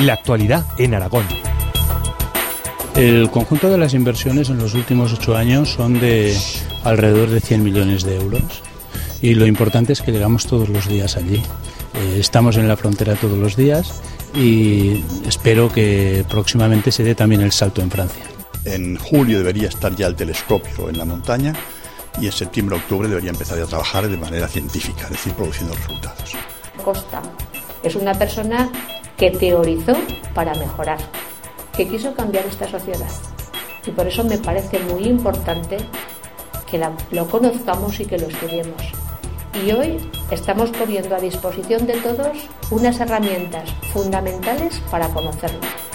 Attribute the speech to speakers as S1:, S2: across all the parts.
S1: La actualidad en Aragón.
S2: El conjunto de las inversiones en los últimos ocho años son de alrededor de 100 millones de euros y lo importante es que llegamos todos los días allí. Eh, estamos en la frontera todos los días y espero que próximamente se dé también el salto en Francia.
S3: En julio debería estar ya el telescopio en la montaña y en septiembre-octubre debería empezar a trabajar de manera científica, es decir, produciendo resultados.
S4: Costa es una persona que teorizó para mejorar, que quiso cambiar esta sociedad. Y por eso me parece muy importante que lo conozcamos y que lo estudiemos. Y hoy estamos poniendo a disposición de todos unas herramientas fundamentales para conocerlo.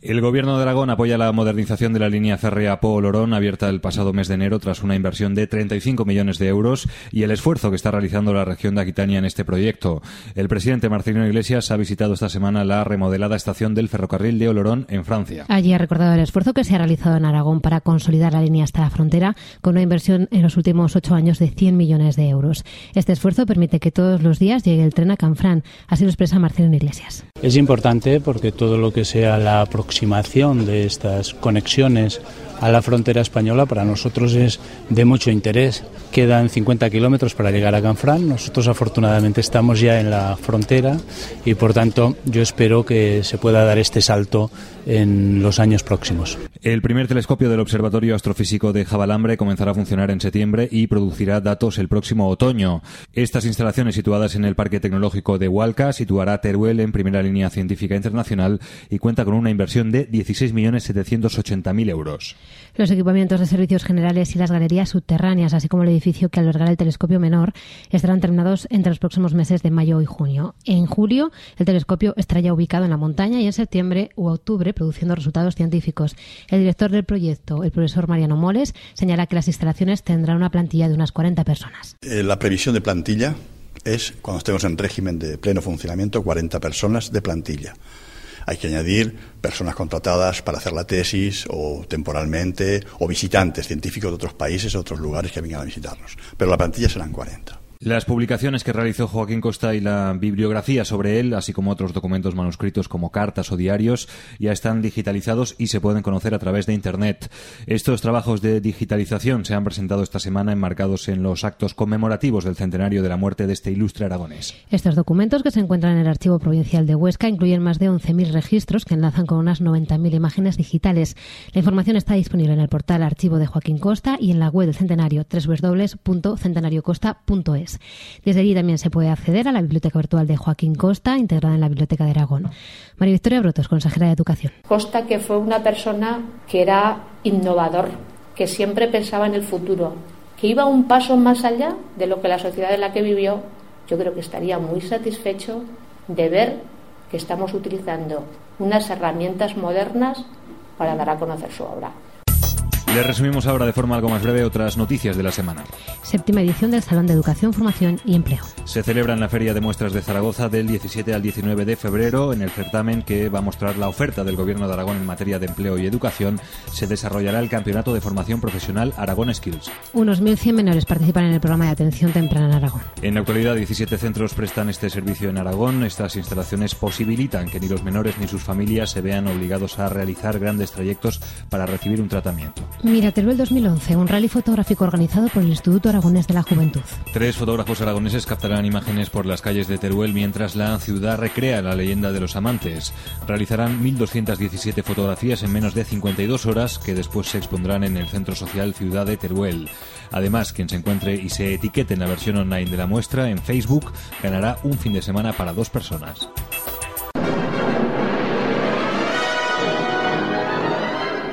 S5: El Gobierno de Aragón apoya la modernización de la línea férrea Po-Olorón, abierta el pasado mes de enero tras una inversión de 35 millones de euros y el esfuerzo que está realizando la región de Aquitania en este proyecto. El presidente Marcelino Iglesias ha visitado esta semana la remodelada estación del ferrocarril de Olorón en Francia.
S6: Allí ha recordado el esfuerzo que se ha realizado en Aragón para consolidar la línea hasta la frontera con una inversión en los últimos ocho años de 100 millones de euros. Este esfuerzo permite que todos los días llegue el tren a Canfrán. Así lo expresa Marcelino Iglesias.
S2: Es importante porque todo lo que sea la aproximación de estas conexiones a la frontera española para nosotros es de mucho interés. Quedan 50 kilómetros para llegar a Canfrán. Nosotros afortunadamente estamos ya en la frontera y por tanto yo espero que se pueda dar este salto en los años próximos.
S5: El primer telescopio del Observatorio Astrofísico de Javalambre comenzará a funcionar en septiembre y producirá datos el próximo otoño. Estas instalaciones situadas en el Parque Tecnológico de Hualca situará Teruel en primera línea científica internacional y cuenta con una inversión de 16.780.000 euros.
S6: Los equipamientos de servicios generales y las galerías subterráneas, así como el edificio que albergará el telescopio menor, estarán terminados entre los próximos meses de mayo y junio. En julio, el telescopio estará ya ubicado en la montaña y en septiembre u octubre produciendo resultados científicos. El director del proyecto, el profesor Mariano Moles, señala que las instalaciones tendrán una plantilla de unas 40 personas.
S3: Eh, la previsión de plantilla es, cuando estemos en régimen de pleno funcionamiento, 40 personas de plantilla. Hay que añadir personas contratadas para hacer la tesis o temporalmente o visitantes científicos de otros países o otros lugares que vengan a visitarnos. Pero la plantilla serán 40.
S5: Las publicaciones que realizó Joaquín Costa y la bibliografía sobre él, así como otros documentos manuscritos como cartas o diarios, ya están digitalizados y se pueden conocer a través de Internet. Estos trabajos de digitalización se han presentado esta semana enmarcados en los actos conmemorativos del centenario de la muerte de este ilustre aragonés.
S6: Estos documentos, que se encuentran en el Archivo Provincial de Huesca, incluyen más de 11.000 registros que enlazan con unas 90.000 imágenes digitales. La información está disponible en el portal Archivo de Joaquín Costa y en la web del centenario www.centenariocosta.es. Desde allí también se puede acceder a la biblioteca virtual de Joaquín Costa, integrada en la Biblioteca de Aragón. María Victoria Brotos, consejera de Educación.
S4: Costa, que fue una persona que era innovador, que siempre pensaba en el futuro, que iba un paso más allá de lo que la sociedad en la que vivió, yo creo que estaría muy satisfecho de ver que estamos utilizando unas herramientas modernas para dar a conocer su obra.
S5: Les resumimos ahora de forma algo más breve otras noticias de la semana.
S6: Séptima edición del Salón de Educación, Formación y Empleo.
S5: Se celebra en la Feria de Muestras de Zaragoza del 17 al 19 de febrero. En el certamen que va a mostrar la oferta del Gobierno de Aragón en materia de empleo y educación, se desarrollará el Campeonato de Formación Profesional Aragón Skills.
S6: Unos 1.100 menores participan en el programa de atención temprana en Aragón.
S5: En la actualidad, 17 centros prestan este servicio en Aragón. Estas instalaciones posibilitan que ni los menores ni sus familias se vean obligados a realizar grandes trayectos para recibir un tratamiento.
S6: Mira, Teruel 2011, un rally fotográfico organizado por el Instituto Aragonés de la Juventud.
S5: Tres fotógrafos aragoneses captarán imágenes por las calles de Teruel mientras la ciudad recrea la leyenda de los amantes. Realizarán 1.217 fotografías en menos de 52 horas que después se expondrán en el Centro Social Ciudad de Teruel. Además, quien se encuentre y se etiquete en la versión online de la muestra en Facebook ganará un fin de semana para dos personas.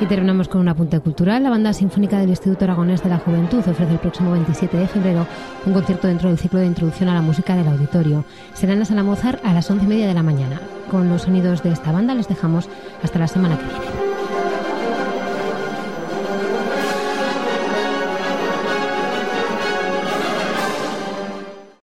S6: Y terminamos con un apunte cultural. La banda sinfónica del Instituto Aragonés de la Juventud ofrece el próximo 27 de febrero un concierto dentro del ciclo de introducción a la música del auditorio. Será en la sala Mozart a las once y media de la mañana. Con los sonidos de esta banda les dejamos hasta la semana que viene.